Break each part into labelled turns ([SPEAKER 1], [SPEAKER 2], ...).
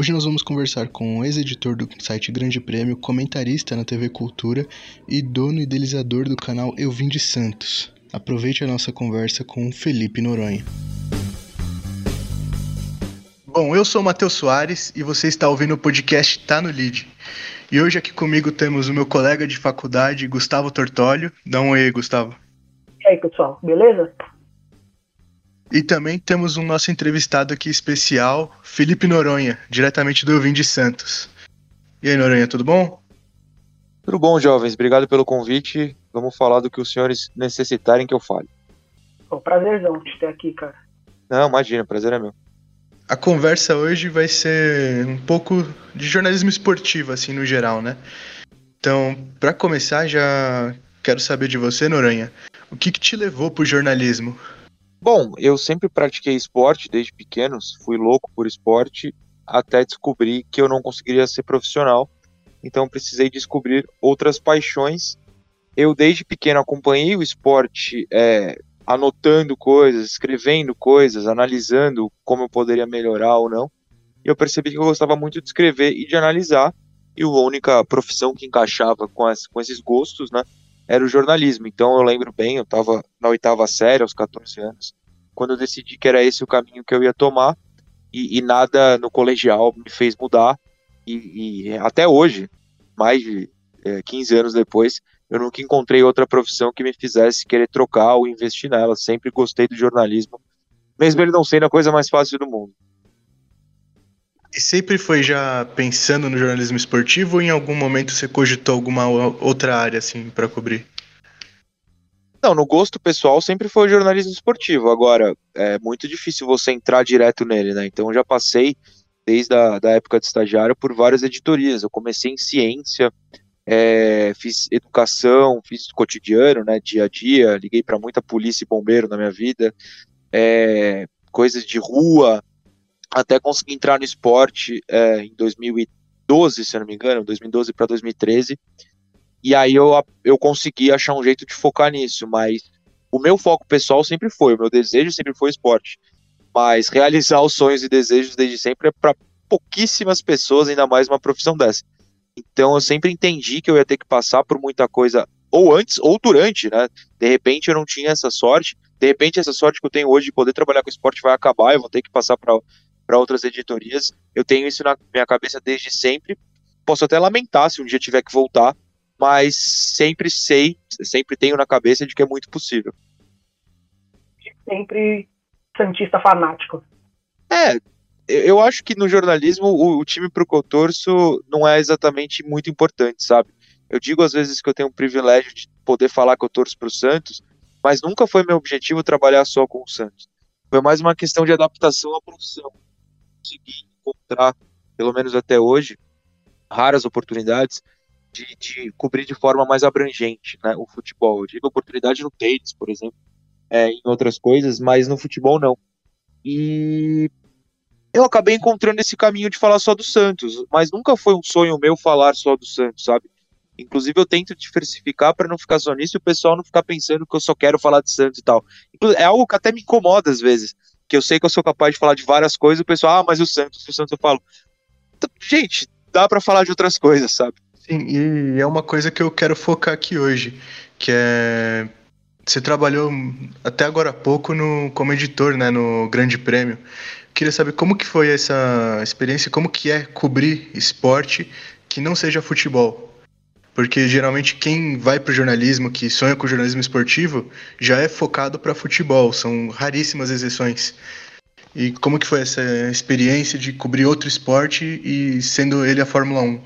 [SPEAKER 1] Hoje nós vamos conversar com o ex-editor do site Grande Prêmio, comentarista na TV Cultura e dono e idealizador do canal Eu Vim de Santos. Aproveite a nossa conversa com Felipe Noronha. Bom, eu sou o Matheus Soares e você está ouvindo o podcast Tá no Lead. E hoje aqui comigo temos o meu colega de faculdade, Gustavo Tortólio. Dá um oi, Gustavo.
[SPEAKER 2] E aí, pessoal, beleza?
[SPEAKER 1] E também temos um nosso entrevistado aqui especial, Felipe Noronha, diretamente do Vim de Santos. E aí, Noronha, tudo bom?
[SPEAKER 3] Tudo bom, jovens. Obrigado pelo convite. Vamos falar do que os senhores necessitarem que eu fale.
[SPEAKER 2] Pô, prazerzão te ter aqui, cara.
[SPEAKER 3] Não, imagina, prazer é meu.
[SPEAKER 1] A conversa hoje vai ser um pouco de jornalismo esportivo, assim, no geral, né? Então, para começar, já quero saber de você, Noronha. O que, que te levou pro jornalismo?
[SPEAKER 3] Bom, eu sempre pratiquei esporte desde pequenos, fui louco por esporte até descobrir que eu não conseguiria ser profissional. Então precisei descobrir outras paixões. Eu desde pequeno acompanhei o esporte, é, anotando coisas, escrevendo coisas, analisando como eu poderia melhorar ou não. E eu percebi que eu gostava muito de escrever e de analisar. E a única profissão que encaixava com, as, com esses gostos, né, era o jornalismo. Então eu lembro bem, eu estava na oitava série, aos 14 anos, quando eu decidi que era esse o caminho que eu ia tomar, e, e nada no colegial me fez mudar. E, e até hoje, mais de é, 15 anos depois, eu nunca encontrei outra profissão que me fizesse querer trocar ou investir nela. Sempre gostei do jornalismo, mesmo ele não sendo a coisa mais fácil do mundo.
[SPEAKER 1] E sempre foi já pensando no jornalismo esportivo ou em algum momento você cogitou alguma outra área assim para cobrir?
[SPEAKER 3] Não, no gosto pessoal sempre foi o jornalismo esportivo. Agora, é muito difícil você entrar direto nele, né? Então, eu já passei, desde a da época de estagiário, por várias editorias. Eu comecei em ciência, é, fiz educação, fiz cotidiano, né? Dia a dia, liguei para muita polícia e bombeiro na minha vida, é, coisas de rua, até conseguir entrar no esporte é, em 2012, se não me engano, 2012 para 2013. E aí eu, eu consegui achar um jeito de focar nisso, mas o meu foco pessoal sempre foi, o meu desejo sempre foi esporte. Mas realizar os sonhos e desejos desde sempre é para pouquíssimas pessoas, ainda mais uma profissão dessa. Então eu sempre entendi que eu ia ter que passar por muita coisa, ou antes ou durante, né? De repente eu não tinha essa sorte, de repente essa sorte que eu tenho hoje de poder trabalhar com esporte vai acabar, eu vou ter que passar para para outras editorias. Eu tenho isso na minha cabeça desde sempre. Posso até lamentar se um dia tiver que voltar, mas sempre sei, sempre tenho na cabeça de que é muito possível.
[SPEAKER 2] Sempre santista fanático.
[SPEAKER 3] É, eu acho que no jornalismo o, o time pro torço não é exatamente muito importante, sabe? Eu digo às vezes que eu tenho o privilégio de poder falar que eu torço pro Santos, mas nunca foi meu objetivo trabalhar só com o Santos. Foi mais uma questão de adaptação à profissão consegui encontrar, pelo menos até hoje, raras oportunidades de, de cobrir de forma mais abrangente né, o futebol. Eu tive oportunidade no tênis, por exemplo, é, em outras coisas, mas no futebol não. E eu acabei encontrando esse caminho de falar só do Santos, mas nunca foi um sonho meu falar só do Santos, sabe? Inclusive eu tento diversificar para não ficar só nisso e o pessoal não ficar pensando que eu só quero falar de Santos e tal. É algo que até me incomoda às vezes que eu sei que eu sou capaz de falar de várias coisas, o pessoal, ah, mas o Santos, o Santos eu falo. Gente, dá para falar de outras coisas, sabe?
[SPEAKER 1] Sim, e é uma coisa que eu quero focar aqui hoje, que é você trabalhou até agora há pouco no, como editor, né, no Grande Prêmio. Queria saber como que foi essa experiência, como que é cobrir esporte que não seja futebol. Porque geralmente quem vai para o jornalismo, que sonha com o jornalismo esportivo, já é focado para futebol, são raríssimas exceções. E como que foi essa experiência de cobrir outro esporte e sendo ele a Fórmula 1?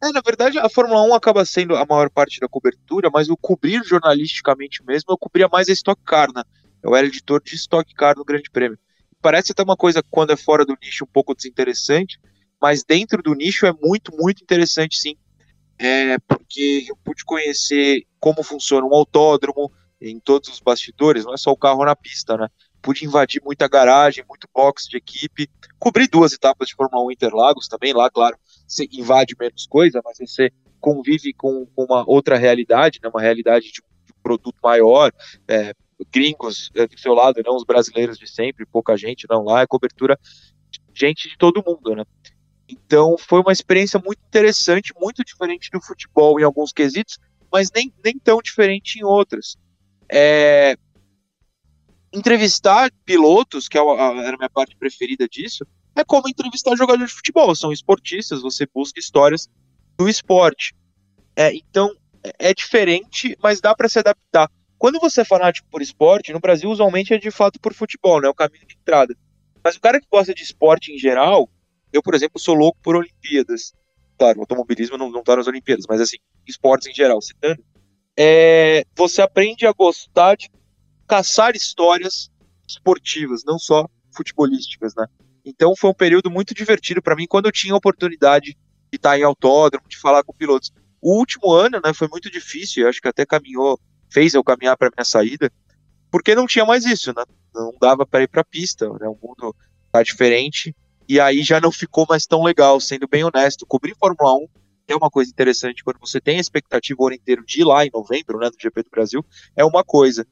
[SPEAKER 3] É, na verdade, a Fórmula 1 acaba sendo a maior parte da cobertura, mas o cobrir jornalisticamente mesmo, eu cobria mais a Stock Car, né? Eu era editor de Stock Car no Grande Prêmio. Parece até uma coisa, quando é fora do nicho, um pouco desinteressante, mas dentro do nicho é muito, muito interessante, sim é, porque eu pude conhecer como funciona um autódromo em todos os bastidores, não é só o carro na pista, né? Pude invadir muita garagem, muito box de equipe, cobri duas etapas de Fórmula 1 Interlagos também, lá, claro, você invade menos coisa, mas você convive com, com uma outra realidade, né? uma realidade de, de produto maior, é, gringos é, do seu lado, não os brasileiros de sempre, pouca gente não lá, é cobertura gente de todo mundo, né? Então foi uma experiência muito interessante, muito diferente do futebol em alguns quesitos, mas nem, nem tão diferente em outras. É, entrevistar pilotos, que é era a minha parte preferida disso, é como entrevistar jogadores de futebol. São esportistas, você busca histórias do esporte. É, então é, diferente, mas dá para se adaptar. Quando você é fanático por esporte, no Brasil usualmente é de fato por futebol, né? O caminho de entrada. Mas o cara que gosta de esporte em geral, eu, por exemplo, sou louco por Olimpíadas. Claro, automobilismo não, não tá nas Olimpíadas, mas assim, esportes em geral, citando. É, você aprende a gostar de caçar histórias esportivas, não só futebolísticas, né? Então foi um período muito divertido para mim quando eu tinha a oportunidade de estar em autódromo, de falar com pilotos. O último ano, né, foi muito difícil, eu acho que até caminhou, fez eu caminhar para minha saída, porque não tinha mais isso, né? Não dava para ir para a pista, né? O mundo tá diferente e aí já não ficou mais tão legal, sendo bem honesto. Cobrir Fórmula 1 é uma coisa interessante quando você tem a expectativa o ano inteiro de ir lá em novembro, né, do GP do Brasil, é uma coisa.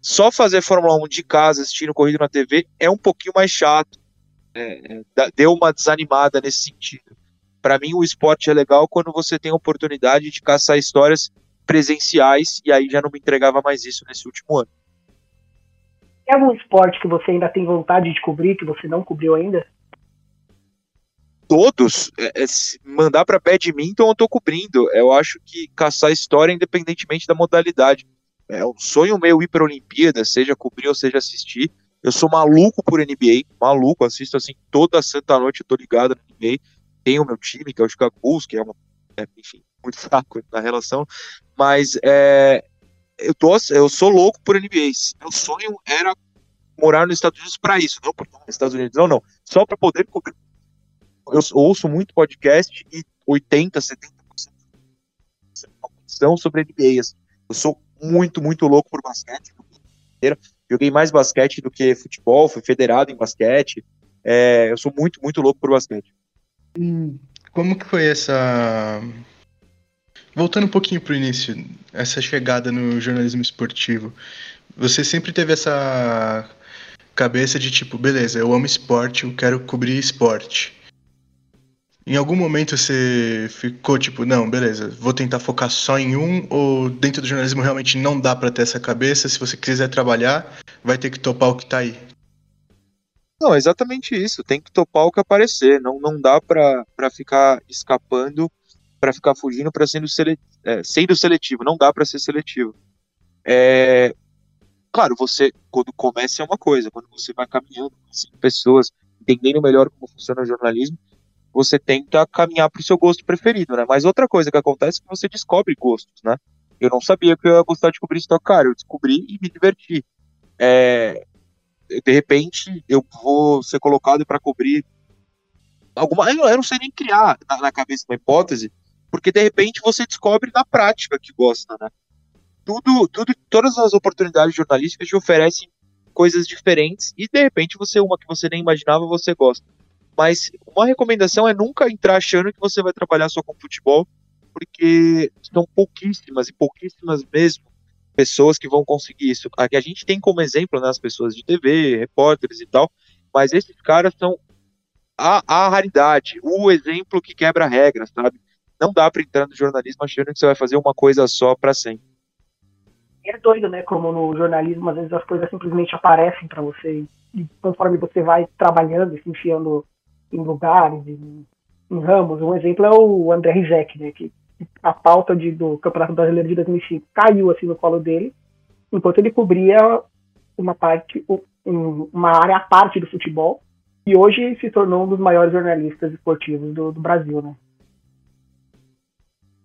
[SPEAKER 3] Só fazer Fórmula 1 de casa, assistindo corrida na TV, é um pouquinho mais chato. É, é, deu uma desanimada nesse sentido. Para mim, o esporte é legal quando você tem a oportunidade de caçar histórias presenciais, e aí já não me entregava mais isso nesse último ano.
[SPEAKER 2] Tem algum esporte que você ainda tem vontade de cobrir, que você não cobriu ainda?
[SPEAKER 3] Todos. É, é, mandar para badminton eu tô cobrindo. Eu acho que caçar história, independentemente da modalidade. É um sonho meu ir para Olimpíada, seja cobrir ou seja assistir. Eu sou maluco por NBA, maluco, assisto assim toda santa noite, eu tô ligado na NBA tem o meu time, que é o Chicago Bulls, que é uma, é, enfim, muito fraco na relação, mas é, eu, tô, eu sou louco por NBA. Meu sonho era morar nos Estados Unidos para isso, não por nos Estados Unidos, não, não, só para poder cobrir. Eu ouço muito podcast e 80, 70% são sobre NBA. Assim. Eu sou muito, muito louco por basquete. Joguei mais basquete do que futebol, fui federado em basquete. É, eu sou muito, muito louco por basquete.
[SPEAKER 1] Como que foi essa. Voltando um pouquinho pro início, essa chegada no jornalismo esportivo. Você sempre teve essa cabeça de tipo, beleza, eu amo esporte, eu quero cobrir esporte. Em algum momento você ficou tipo, não, beleza, vou tentar focar só em um, ou dentro do jornalismo realmente não dá para ter essa cabeça, se você quiser trabalhar, vai ter que topar o que tá aí.
[SPEAKER 3] Não, exatamente isso. Tem que topar o que aparecer. Não, não dá para ficar escapando, para ficar fugindo, para sendo, sele, é, sendo seletivo. Não dá para ser seletivo. É, claro, você, quando começa é uma coisa, quando você vai caminhando, com pessoas, entendendo melhor como funciona o jornalismo, você tenta caminhar para o seu gosto preferido, né? Mas outra coisa que acontece é que você descobre gostos, né? Eu não sabia que eu ia gostar de cobrir Stock Car, eu descobri e me diverti. É, de repente eu vou ser colocado para cobrir alguma. Eu não sei nem criar na, na, cabeça uma hipótese, porque de repente você descobre na prática que gosta, né? Tudo, tudo, todas as oportunidades jornalísticas te oferecem coisas diferentes e de repente você uma que você nem imaginava você gosta. Mas uma recomendação é nunca entrar achando que você vai trabalhar só com futebol, porque são pouquíssimas e pouquíssimas mesmo pessoas que vão conseguir isso. Aqui a gente tem como exemplo né, as pessoas de TV, repórteres e tal, mas esses caras são a, a raridade, o exemplo que quebra regras, sabe? Não dá para entrar no jornalismo achando que você vai fazer uma coisa só para sempre.
[SPEAKER 2] É doido, né? Como no jornalismo, às vezes as coisas simplesmente aparecem para você e conforme você vai trabalhando, se enfiando em lugares, em, em ramos. Um exemplo é o André Rizek, né? Que a pauta de, do Campeonato Brasileiro de 2005 caiu assim no colo dele, enquanto ele cobria uma parte, uma área à parte do futebol, e hoje se tornou um dos maiores jornalistas esportivos do, do Brasil, né?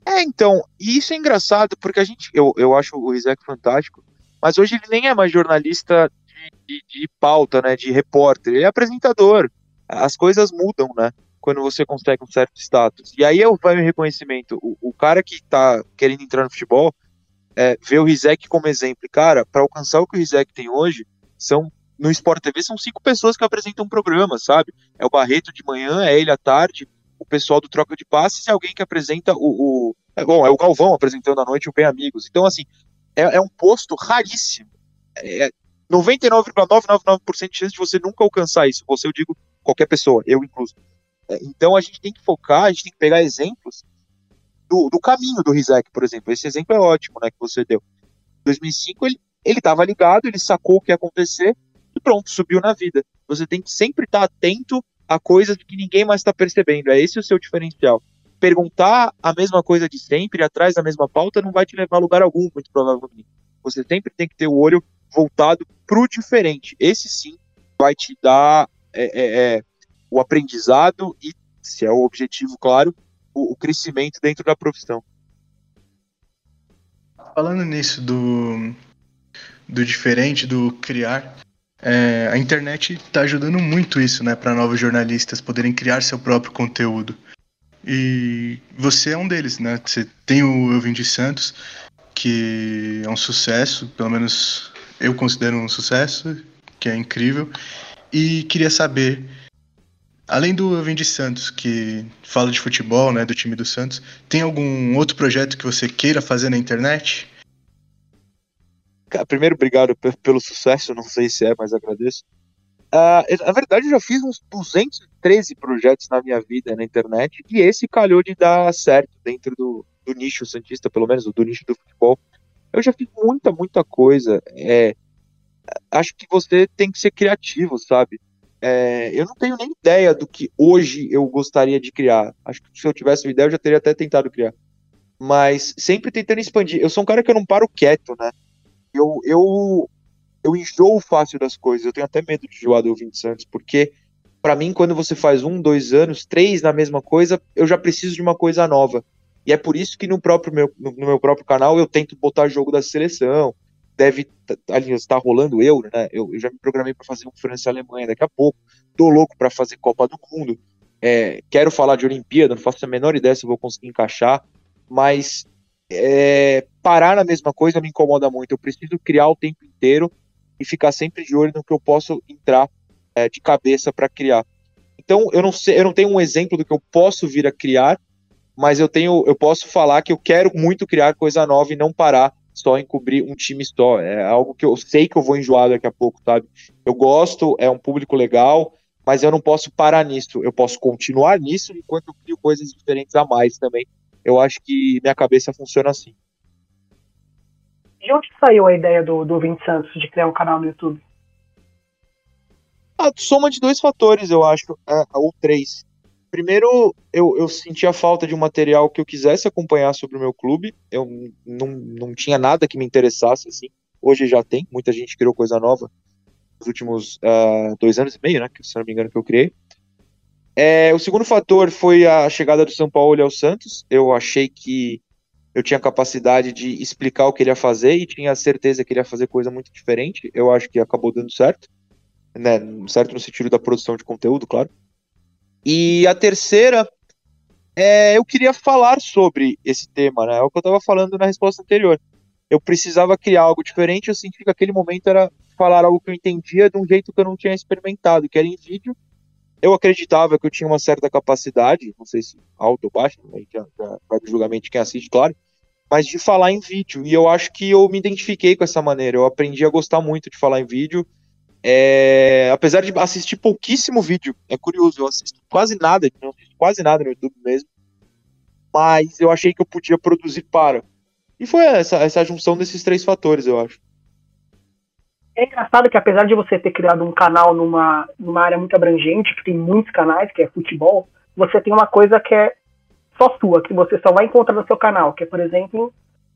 [SPEAKER 3] É, então, isso é engraçado, porque a gente, eu, eu acho o Rizek fantástico, mas hoje ele nem é mais jornalista de, de, de pauta, né, de repórter, ele é apresentador. As coisas mudam, né? quando você consegue um certo status. E aí vai o reconhecimento. O, o cara que tá querendo entrar no futebol é, vê o Rizek como exemplo. Cara, para alcançar o que o Rizek tem hoje, são no Sport TV são cinco pessoas que apresentam um programa, sabe? É o Barreto de manhã, é ele à tarde, o pessoal do Troca de Passes e alguém que apresenta o. o é, bom, é o Galvão apresentando à noite o Bem Amigos. Então, assim, é, é um posto raríssimo. É 99,999% de chance de você nunca alcançar isso. Você, eu digo, qualquer pessoa, eu incluso. É, então a gente tem que focar, a gente tem que pegar exemplos do, do caminho do Rizek, por exemplo. Esse exemplo é ótimo, né, que você deu. Em 2005 ele ele estava ligado, ele sacou o que ia acontecer e pronto, subiu na vida. Você tem que sempre estar tá atento a coisas que ninguém mais está percebendo. É esse o seu diferencial. Perguntar a mesma coisa de sempre, atrás da mesma pauta, não vai te levar a lugar algum, muito provavelmente. Você sempre tem que ter o olho voltado para o diferente. Esse sim vai te dar é, é, é, o aprendizado e, se é o objetivo, claro, o, o crescimento dentro da profissão.
[SPEAKER 1] Falando nisso do, do diferente, do criar, é, a internet está ajudando muito isso, né, para novos jornalistas poderem criar seu próprio conteúdo. E você é um deles, né? Você tem o Eu de Santos, que é um sucesso, pelo menos eu considero um sucesso, que é incrível. E queria saber, além do Eu Vim de Santos, que fala de futebol, né, do time do Santos, tem algum outro projeto que você queira fazer na internet?
[SPEAKER 3] Primeiro, obrigado pelo sucesso, não sei se é, mas agradeço. Uh, na verdade, eu já fiz uns 213 projetos na minha vida na internet e esse calhou de dar certo dentro do, do nicho santista, pelo menos do nicho do futebol. Eu já fiz muita, muita coisa. É, acho que você tem que ser criativo, sabe? É, eu não tenho nem ideia do que hoje eu gostaria de criar. Acho que se eu tivesse uma ideia, eu já teria até tentado criar. Mas sempre tentando expandir. Eu sou um cara que eu não paro quieto, né? eu, eu, eu enjoo fácil das coisas. Eu tenho até medo de enjoar do 20 Santos, porque para mim, quando você faz um, dois anos, três na mesma coisa, eu já preciso de uma coisa nova. E é por isso que no próprio meu, no, no meu próprio canal eu tento botar jogo da seleção. Deve ali estar rolando euro, né? Eu, eu já me programei para fazer um França e Alemanha daqui a pouco. Tô louco para fazer Copa do Mundo. É, quero falar de Olimpíada, não faço a menor ideia se eu vou conseguir encaixar, mas é, parar na mesma coisa me incomoda muito. Eu preciso criar o tempo inteiro e ficar sempre de olho no que eu posso entrar é, de cabeça para criar. Então eu não sei, eu não tenho um exemplo do que eu posso vir a criar, mas eu tenho, eu posso falar que eu quero muito criar coisa nova e não parar só em cobrir um time só. É algo que eu sei que eu vou enjoar daqui a pouco, sabe? Eu gosto, é um público legal, mas eu não posso parar nisso. Eu posso continuar nisso enquanto eu crio coisas diferentes a mais também eu acho que minha cabeça funciona assim.
[SPEAKER 2] De onde saiu a ideia do, do Vinte Santos de criar um canal no YouTube?
[SPEAKER 3] A soma de dois fatores, eu acho, é, ou três. Primeiro, eu, eu sentia falta de um material que eu quisesse acompanhar sobre o meu clube. Eu não, não tinha nada que me interessasse, assim. Hoje já tem, muita gente criou coisa nova nos últimos uh, dois anos e meio, né? Se não me engano, que eu criei. É, o segundo fator foi a chegada do São Paulo ao Santos. Eu achei que eu tinha capacidade de explicar o que ele ia fazer e tinha certeza que ele ia fazer coisa muito diferente. Eu acho que acabou dando certo, né? Certo no sentido da produção de conteúdo, claro. E a terceira é, eu queria falar sobre esse tema, né? É o que eu estava falando na resposta anterior. Eu precisava criar algo diferente, eu senti que aquele momento era falar algo que eu entendia de um jeito que eu não tinha experimentado, que era em vídeo eu acreditava que eu tinha uma certa capacidade, não sei se alto ou baixo, já, já vai do julgamento de quem assiste, claro, mas de falar em vídeo. E eu acho que eu me identifiquei com essa maneira. Eu aprendi a gostar muito de falar em vídeo. É, apesar de assistir pouquíssimo vídeo, é curioso, eu assisto quase nada, quase nada no YouTube mesmo. Mas eu achei que eu podia produzir para. E foi essa, essa junção desses três fatores, eu acho.
[SPEAKER 2] É engraçado que apesar de você ter criado um canal numa, numa área muito abrangente, que tem muitos canais, que é futebol, você tem uma coisa que é só sua, que você só vai encontrar no seu canal, que é, por exemplo,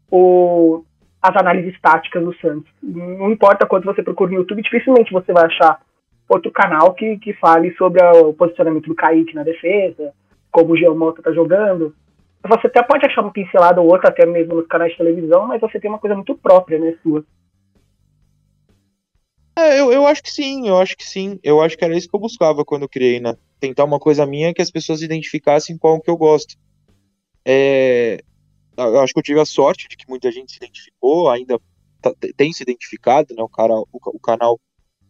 [SPEAKER 2] o, as análises táticas do Santos. Não importa quanto você procura no YouTube, dificilmente você vai achar outro canal que, que fale sobre o posicionamento do Kaique na defesa, como o Geomota tá jogando. Você até pode achar uma pincelada ou outra, até mesmo nos canais de televisão, mas você tem uma coisa muito própria, né, sua.
[SPEAKER 3] É, eu, eu acho que sim, eu acho que sim. Eu acho que era isso que eu buscava quando eu criei, né? Tentar uma coisa minha que as pessoas identificassem qual que eu gosto. É, eu acho que eu tive a sorte de que muita gente se identificou, ainda tá, tem se identificado, né? O, cara, o, o canal,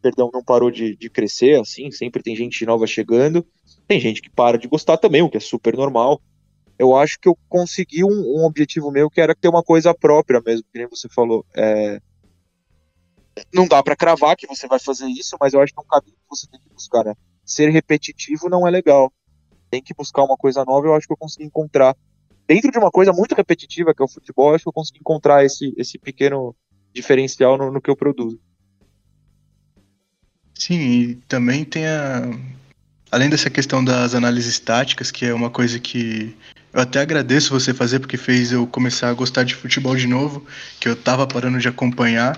[SPEAKER 3] perdão, não parou de, de crescer, assim, sempre tem gente nova chegando. Tem gente que para de gostar também, o que é super normal. Eu acho que eu consegui um, um objetivo meu que era ter uma coisa própria mesmo, que nem você falou. É, não dá para cravar que você vai fazer isso, mas eu acho que é um caminho que você tem que buscar, né? ser repetitivo não é legal. Tem que buscar uma coisa nova, eu acho que eu consegui encontrar. Dentro de uma coisa muito repetitiva, que é o futebol, acho que eu consegui encontrar esse, esse pequeno diferencial no, no que eu produzo.
[SPEAKER 1] Sim, e também tem a. Além dessa questão das análises táticas, que é uma coisa que eu até agradeço você fazer, porque fez eu começar a gostar de futebol de novo, que eu tava parando de acompanhar.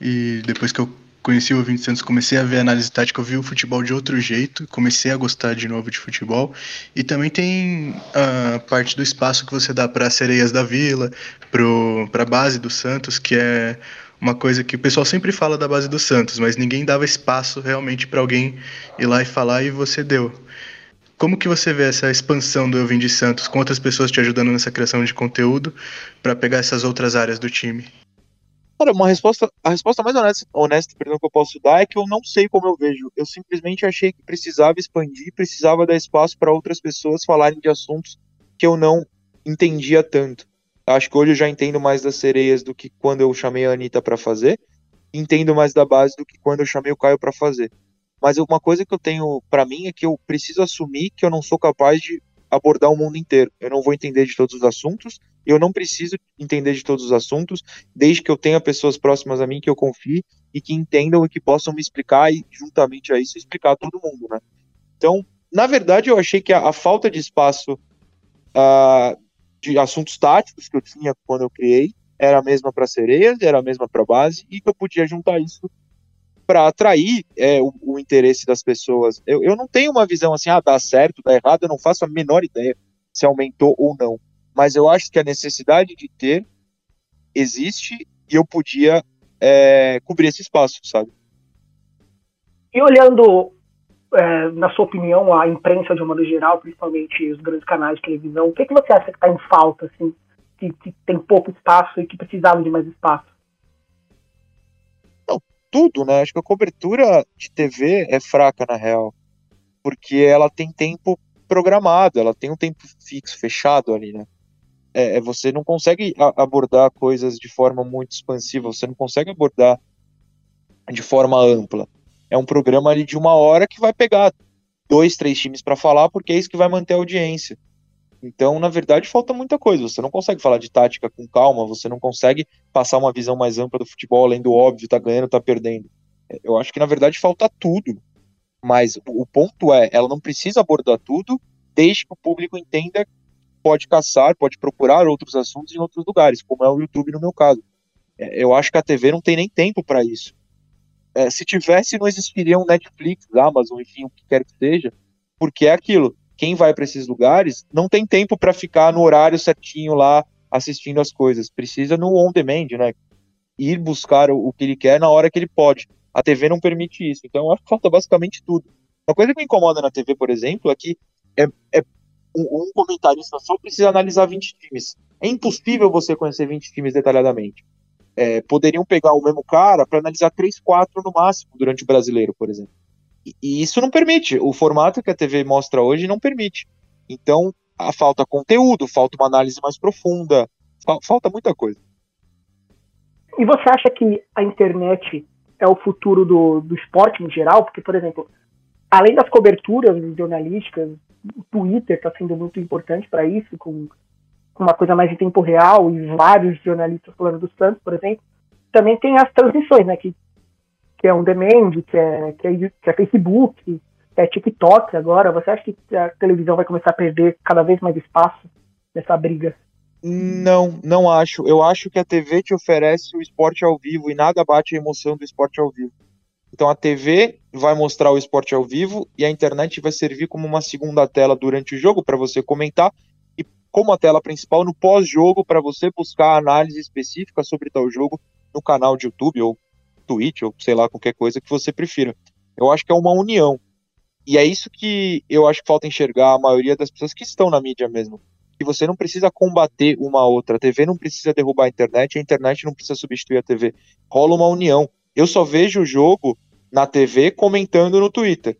[SPEAKER 1] E depois que eu conheci o Ouvinte Santos, comecei a ver análise tática, eu vi o futebol de outro jeito, comecei a gostar de novo de futebol. E também tem a parte do espaço que você dá para Sereias da Vila, para a base do Santos, que é uma coisa que o pessoal sempre fala da base do Santos, mas ninguém dava espaço realmente para alguém ir lá e falar e você deu. Como que você vê essa expansão do Eu Vim de Santos, com outras pessoas te ajudando nessa criação de conteúdo para pegar essas outras áreas do time?
[SPEAKER 3] Cara, uma resposta, a resposta mais honesta, honesta perdão, que eu posso dar é que eu não sei como eu vejo. Eu simplesmente achei que precisava expandir, precisava dar espaço para outras pessoas falarem de assuntos que eu não entendia tanto. Acho que hoje eu já entendo mais das sereias do que quando eu chamei a Anitta para fazer, entendo mais da base do que quando eu chamei o Caio para fazer. Mas uma coisa que eu tenho para mim é que eu preciso assumir que eu não sou capaz de abordar o mundo inteiro. Eu não vou entender de todos os assuntos, eu não preciso entender de todos os assuntos, desde que eu tenha pessoas próximas a mim que eu confie e que entendam e que possam me explicar e, juntamente a isso, explicar a todo mundo, né? Então, na verdade, eu achei que a, a falta de espaço uh, de assuntos táticos que eu tinha quando eu criei era a mesma para sereias, era a mesma para base, e que eu podia juntar isso para atrair é, o, o, interesse das pessoas. Eu, eu não tenho uma visão assim, ah, dá certo, dá errado, eu não faço a menor ideia se aumentou ou não mas eu acho que a necessidade de ter existe e eu podia é, cobrir esse espaço, sabe?
[SPEAKER 2] E olhando, é, na sua opinião, a imprensa de uma modo geral, principalmente os grandes canais de televisão, o que, que você acha que está em falta, assim, que, que, tem pouco espaço e que precisava de mais espaço?
[SPEAKER 3] Não, tudo, né? Acho que a cobertura de TV é fraca, na real, porque ela tem tempo programado, ela tem um tempo fixo, fechado ali, né? É, é, você não consegue abordar coisas de forma muito expansiva, você não consegue abordar de forma ampla. É um programa ali de uma hora que vai pegar dois, três times para falar, porque é isso que vai manter a audiência. Então, na verdade, falta muita coisa. Você não consegue falar de tática com calma, você não consegue passar uma visão mais ampla do futebol, além do óbvio, tá ganhando, tá perdendo. Eu acho que, na verdade, falta tudo. Mas o ponto é, ela não precisa abordar tudo, desde que o público entenda pode caçar, pode procurar outros assuntos em outros lugares, como é o YouTube no meu caso. É, eu acho que a TV não tem nem tempo para isso. É, se tivesse, não existiria um Netflix, Amazon, enfim, o que quer que seja, porque é aquilo. Quem vai para esses lugares não tem tempo para ficar no horário certinho lá assistindo as coisas. Precisa no on demand, né? Ir buscar o, o que ele quer na hora que ele pode. A TV não permite isso. Então, eu acho que falta basicamente tudo. Uma coisa que me incomoda na TV, por exemplo, é que é, é um, um comentarista só precisa analisar 20 times. É impossível você conhecer 20 times detalhadamente. É, poderiam pegar o mesmo cara para analisar 3, 4 no máximo durante o brasileiro, por exemplo. E, e, isso não permite. O formato que a TV mostra hoje não permite. Então, a falta conteúdo, falta uma análise mais profunda, falta muita coisa.
[SPEAKER 2] E você acha que a internet é o futuro do, do esporte em geral? Porque, por exemplo, além das coberturas jornalísticas, o Twitter está sendo muito importante para isso, com, uma coisa mais em tempo real e vários jornalistas falando do Santos, por exemplo. Também tem as transmissões, né? Que, que é um demand, que é, que é, que é Facebook, que é TikTok agora. Você acha que a televisão vai começar a perder cada vez mais espaço nessa briga?
[SPEAKER 3] Não, não acho. Eu acho que a TV te oferece o esporte ao vivo e nada bate a emoção do esporte ao vivo. Então a TV vai mostrar o esporte ao vivo e a internet vai servir como uma segunda tela durante o jogo para você comentar e como a tela principal no pós-jogo para você buscar análise específica sobre tal jogo no canal de YouTube ou Twitch ou sei lá qualquer coisa que você prefira. Eu acho que é uma união. E é isso que eu acho que falta enxergar a maioria das pessoas que estão na mídia mesmo. Que você não precisa combater uma outra. A TV não precisa derrubar a internet, a internet não precisa substituir a TV. Rola uma união. Eu só vejo o jogo na TV comentando no Twitter.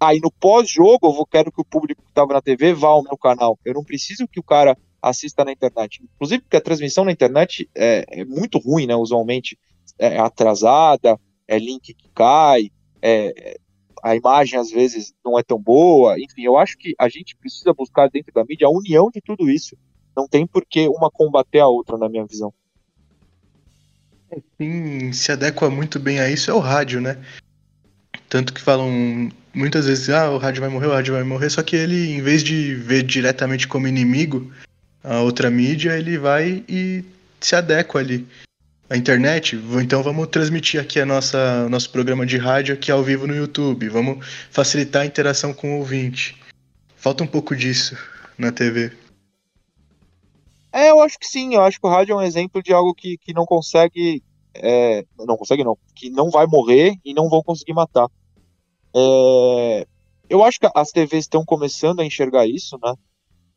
[SPEAKER 3] Aí no pós-jogo eu vou, quero que o público que estava na TV vá ao meu canal. Eu não preciso que o cara assista na internet. Inclusive porque a transmissão na internet é, é muito ruim, né? Usualmente é atrasada, é link que cai, é, a imagem às vezes não é tão boa. Enfim, eu acho que a gente precisa buscar dentro da mídia a união de tudo isso. Não tem por que uma combater a outra, na minha visão.
[SPEAKER 1] Quem se adequa muito bem a isso é o rádio, né? Tanto que falam muitas vezes, ah, o rádio vai morrer, o rádio vai morrer, só que ele, em vez de ver diretamente como inimigo a outra mídia, ele vai e se adequa ali. A internet, então vamos transmitir aqui a nossa nosso programa de rádio aqui ao vivo no YouTube, vamos facilitar a interação com o ouvinte. Falta um pouco disso na TV.
[SPEAKER 3] É, eu acho que sim, eu acho que o rádio é um exemplo de algo que, que não consegue, é, não consegue não, que não vai morrer e não vão conseguir matar. É, eu acho que as TVs estão começando a enxergar isso, né?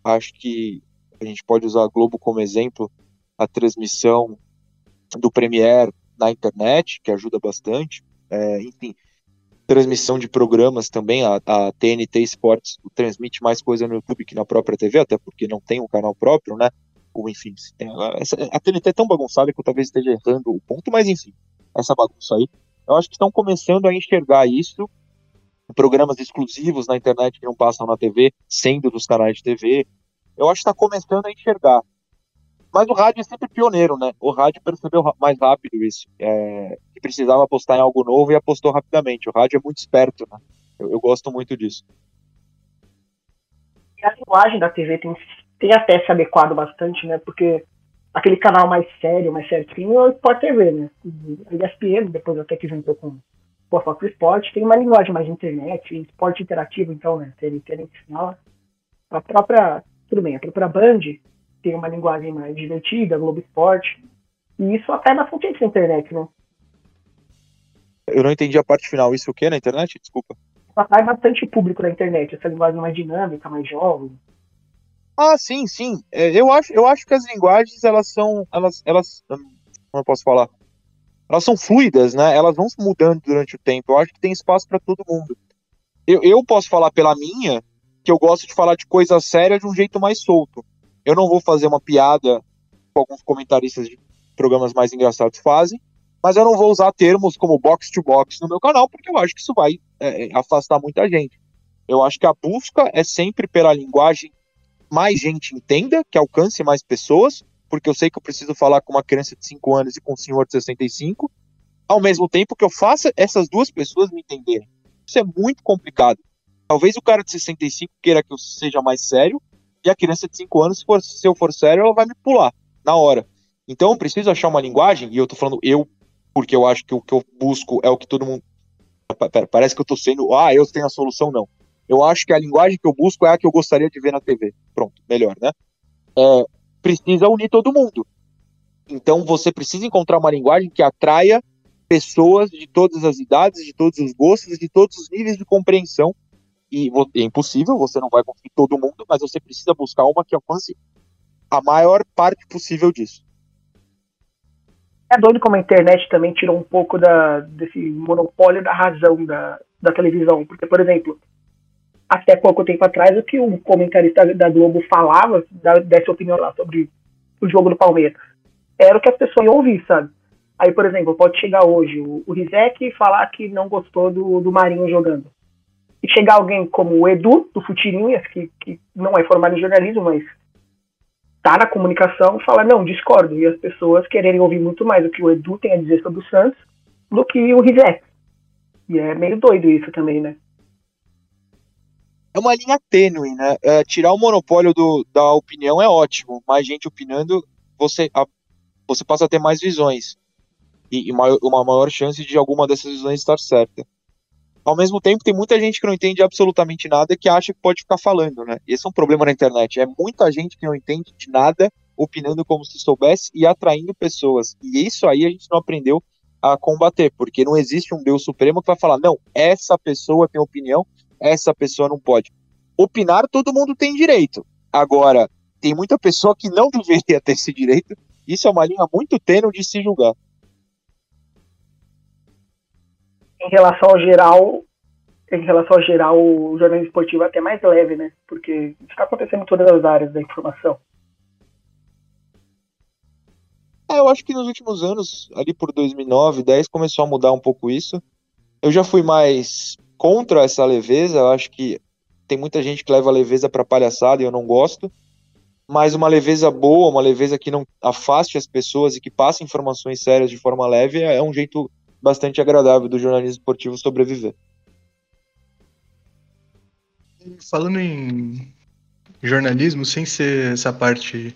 [SPEAKER 3] Acho que a gente pode usar a Globo como exemplo, a transmissão do Premiere na internet, que ajuda bastante. É, enfim, transmissão de programas também, a, a, TNT Sports transmite mais coisa no YouTube que na própria TV, até porque não tem um canal próprio, né? Ou enfim, tem, a, a TNT é tão bagunçada que eu talvez esteja errando o ponto, mas enfim, essa bagunça aí. Eu acho que estão começando a enxergar isso, programas exclusivos na internet que não passam na TV, sendo dos canais de TV. Eu acho que está começando a enxergar. Mas o rádio é sempre pioneiro, né? O rádio percebeu mais rápido isso. É, que precisava apostar em algo novo e apostou rapidamente. O rádio é muito esperto, né? Eu, eu gosto muito disso.
[SPEAKER 2] E a linguagem da TV tem, tem até se adequado bastante, né? Porque aquele canal mais sério, mais certinho é o Sport TV, né? A ESPN, depois até que juntou com o Fox Sport, tem uma linguagem mais de internet, esporte interativo, então, né? Tem, final. A própria, tudo bem, a própria Band tem uma linguagem mais divertida, Globo Esporte. E isso atrai bastante gente na internet, né?
[SPEAKER 3] Eu não entendi a parte final. Isso o que na internet? Desculpa.
[SPEAKER 2] Atrai bastante público na internet, essa linguagem mais dinâmica, mais jovem.
[SPEAKER 3] Ah, sim, sim. É, eu, acho, eu acho que as linguagens, elas são. Elas, elas. Hum, como eu posso falar? Elas são fluidas, né? Elas vão se mudando durante o tempo. Eu acho que tem espaço para todo mundo. Eu, eu posso falar pela minha, que eu gosto de falar de coisa séria de um jeito mais solto. Eu não vou fazer uma piada com alguns comentaristas de programas mais engraçados fazem, mas eu não vou usar termos como box to box no meu canal, porque eu acho que isso vai é, é, afastar muita gente. Eu acho que a busca é sempre pela linguagem mais gente entenda, que alcance mais pessoas, porque eu sei que eu preciso falar com uma criança de 5 anos e com um senhor de 65, ao mesmo tempo que eu faça essas duas pessoas me entenderem. Isso é muito complicado. Talvez o cara de 65 queira que eu seja mais sério, e a criança de 5 anos, se, for, se eu for sério, ela vai me pular na hora. Então eu preciso achar uma linguagem, e eu tô falando eu, porque eu acho que o que eu busco é o que todo mundo. Pera, parece que eu tô sendo. Ah, eu tenho a solução, não. Eu acho que a linguagem que eu busco é a que eu gostaria de ver na TV. Pronto, melhor, né? É, precisa unir todo mundo. Então você precisa encontrar uma linguagem que atraia pessoas de todas as idades, de todos os gostos, de todos os níveis de compreensão e é impossível, você não vai conseguir todo mundo, mas você precisa buscar uma que alcance a maior parte possível disso.
[SPEAKER 2] É doido como a internet também tirou um pouco da, desse monopólio da razão da, da televisão. Porque, por exemplo, até pouco tempo atrás, o que o comentarista da Globo falava, da, dessa opinião lá sobre o jogo do Palmeiras, era o que as pessoas iam ouvir, sabe? Aí, por exemplo, pode chegar hoje o, o Rizek falar que não gostou do, do Marinho jogando e chegar alguém como o Edu, do Futirinhas, que, que não é formado em jornalismo, mas tá na comunicação, falar, não, discordo. E as pessoas quererem ouvir muito mais o que o Edu tem a dizer sobre o Santos do que o Rizek. E é meio doido isso também, né?
[SPEAKER 3] É uma linha tênue, né? É, tirar o monopólio do, da opinião é ótimo. Mais gente opinando, você, a, você passa a ter mais visões. E, e uma, uma maior chance de alguma dessas visões estar certa. Ao mesmo tempo, tem muita gente que não entende absolutamente nada que acha que pode ficar falando, né? Esse é um problema na internet. É muita gente que não entende de nada, opinando como se soubesse e atraindo pessoas. E isso aí a gente não aprendeu a combater, porque não existe um Deus Supremo que vai falar, não, essa pessoa tem opinião, essa pessoa não pode. Opinar todo mundo tem direito. Agora, tem muita pessoa que não deveria ter esse direito. Isso é uma linha muito tênue de se julgar.
[SPEAKER 2] em relação ao geral, em relação ao geral, o jornalismo esportivo é até mais leve, né? Porque está acontecendo em todas as áreas da informação.
[SPEAKER 3] É, eu acho que nos últimos anos, ali por 2009, 10, começou a mudar um pouco isso. Eu já fui mais contra essa leveza, eu acho que tem muita gente que leva a leveza para palhaçada e eu não gosto, mas uma leveza boa, uma leveza que não afaste as pessoas e que passe informações sérias de forma leve é um jeito bastante agradável do jornalismo esportivo sobreviver.
[SPEAKER 1] Falando em jornalismo, sem ser essa parte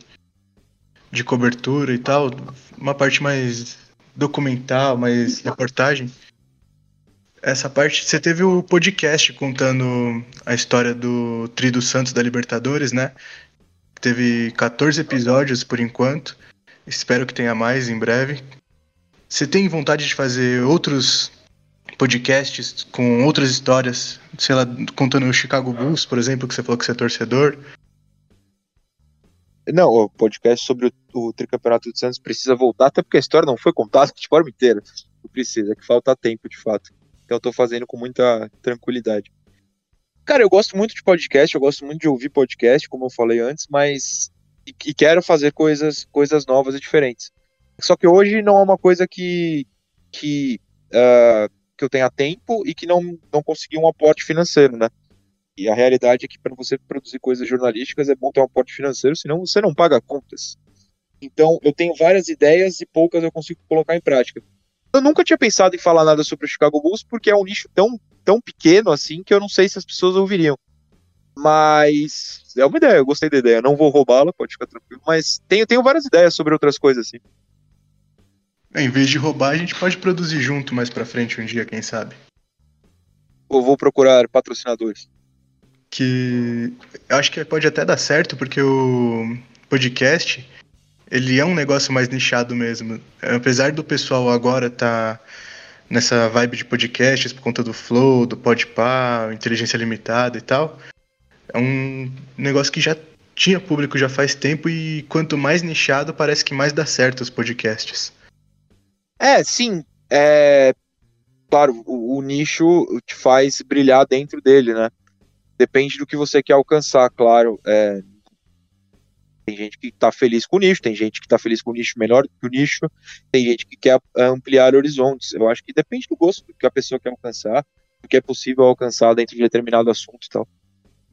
[SPEAKER 1] de cobertura e tal, uma parte mais documental, mais reportagem. Essa parte, você teve o podcast contando a história do Tri do Santos da Libertadores, né? Teve 14 episódios por enquanto. Espero que tenha mais em breve. Você tem vontade de fazer outros podcasts com outras histórias, sei lá, contando o Chicago Bulls, por exemplo, que você falou que você é torcedor?
[SPEAKER 3] Não, o podcast sobre o, o tricampeonato do Santos precisa voltar, até porque a história não foi contada de forma inteira. Não precisa, é que falta tempo, de fato. Então eu tô fazendo com muita tranquilidade. Cara, eu gosto muito de podcast, eu gosto muito de ouvir podcast, como eu falei antes, mas. E, e quero fazer coisas, coisas novas e diferentes. Só que hoje não é uma coisa que. que, uh, que eu tenha tempo e que não, não consegui um aporte financeiro, né? E a realidade é que para você produzir coisas jornalísticas é bom ter um aporte financeiro, senão você não paga contas. Então, eu tenho várias ideias e poucas eu consigo colocar em prática. Eu nunca tinha pensado em falar nada sobre o Chicago Bulls porque é um nicho tão, tão pequeno assim que eu não sei se as pessoas ouviriam. Mas é uma ideia, eu gostei da ideia. Não vou roubá-la, pode ficar tranquilo. Mas tenho, tenho várias ideias sobre outras coisas assim.
[SPEAKER 1] Em vez de roubar, a gente pode produzir junto mais pra frente um dia, quem sabe.
[SPEAKER 3] Ou vou procurar patrocinadores
[SPEAKER 1] que eu acho que pode até dar certo, porque o podcast ele é um negócio mais nichado mesmo. Apesar do pessoal agora tá nessa vibe de podcasts por conta do Flow, do Podpah, inteligência limitada e tal, é um negócio que já tinha público já faz tempo e quanto mais nichado parece que mais dá certo os podcasts.
[SPEAKER 3] É, sim. É... Claro, o, o nicho te faz brilhar dentro dele, né? Depende do que você quer alcançar, claro. É, tem gente que está feliz com o nicho, tem gente que está feliz com o nicho melhor que o nicho, tem gente que quer ampliar horizontes. Eu acho que depende do gosto do que a pessoa quer alcançar, do que é possível alcançar dentro de determinado assunto e tal.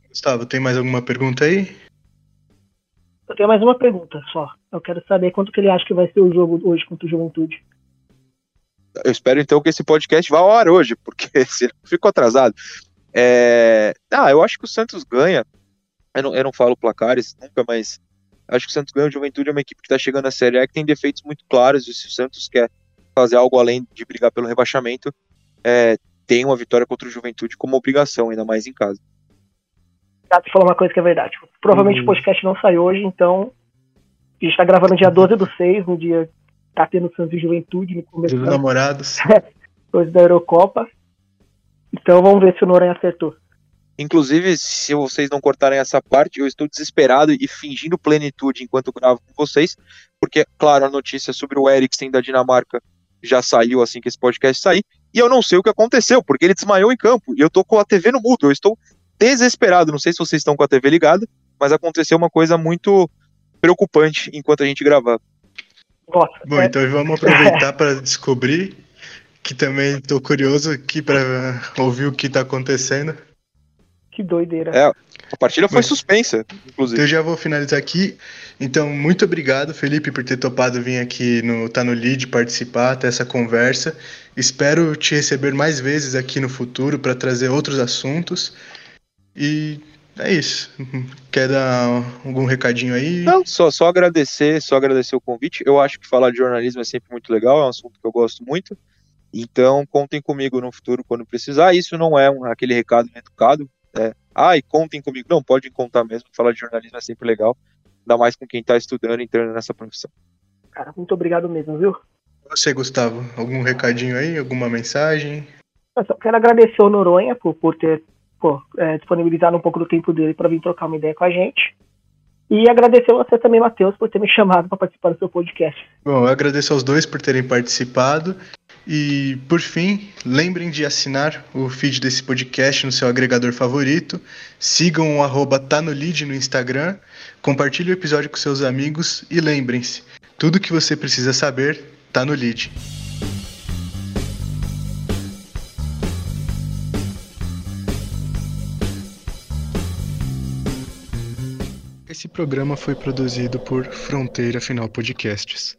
[SPEAKER 1] Gustavo, tem mais alguma pergunta aí?
[SPEAKER 2] Eu tenho mais uma pergunta só. Eu quero saber quanto que ele acha que vai ser o jogo hoje contra o Juventude.
[SPEAKER 3] Eu espero então que esse podcast vá ao ar hoje, porque se ficou atrasado. É... Ah, eu acho que o Santos ganha. Eu não, eu não falo placares nunca, mas acho que o Santos ganha. O Juventude é uma equipe que está chegando na Série A que tem defeitos muito claros. E se o Santos quer fazer algo além de brigar pelo rebaixamento, é, tem uma vitória contra o Juventude como obrigação, ainda mais em casa.
[SPEAKER 2] Você falou uma coisa que é verdade. Provavelmente uhum. o podcast não sai hoje, então a gente está gravando no dia 12 do 6, no dia tá tendo Santos e Juventude no começo.
[SPEAKER 1] Dos namorados.
[SPEAKER 2] Depois da Eurocopa. Então vamos ver se o Noronha acertou.
[SPEAKER 3] Inclusive, se vocês não cortarem essa parte, eu estou desesperado e fingindo plenitude enquanto gravo com vocês, porque, claro, a notícia sobre o Eriksen da Dinamarca já saiu assim que esse podcast sair, e eu não sei o que aconteceu, porque ele desmaiou em campo, e eu tô com a TV no mudo, eu estou desesperado, não sei se vocês estão com a TV ligada, mas aconteceu uma coisa muito preocupante enquanto a gente gravava.
[SPEAKER 1] Bom, então vamos aproveitar para descobrir que também estou curioso aqui para ouvir o que está acontecendo.
[SPEAKER 2] Que doideira.
[SPEAKER 3] É, a partida foi suspensa, inclusive.
[SPEAKER 1] Eu já vou finalizar aqui. Então, muito obrigado, Felipe, por ter topado vir aqui no Tá no Lead participar, ter essa conversa. Espero te receber mais vezes aqui no futuro para trazer outros assuntos. E é isso. Quer dar algum recadinho aí?
[SPEAKER 3] Não, só, só agradecer, só agradecer o convite. Eu acho que falar de jornalismo é sempre muito legal, é um assunto que eu gosto muito. Então, contem comigo no futuro quando precisar. Isso não é um, aquele recado educado. É, ai, contem comigo. Não, pode contar mesmo. Falar de jornalismo é sempre legal. Ainda mais com quem está estudando e entrando nessa profissão.
[SPEAKER 2] Cara, muito obrigado mesmo, viu?
[SPEAKER 1] Você, Gustavo, algum recadinho aí? Alguma mensagem?
[SPEAKER 2] Eu só quero agradecer o Noronha por, por ter pô, é, disponibilizado um pouco do tempo dele para vir trocar uma ideia com a gente. E agradecer a você também, Matheus, por ter me chamado para participar do seu podcast.
[SPEAKER 1] Bom, eu agradeço aos dois por terem participado. E, por fim, lembrem de assinar o feed desse podcast no seu agregador favorito, sigam o arroba tá no, lead no Instagram, compartilhe o episódio com seus amigos e lembrem-se, tudo que você precisa saber tá no lead. Esse programa foi produzido por Fronteira Final Podcasts.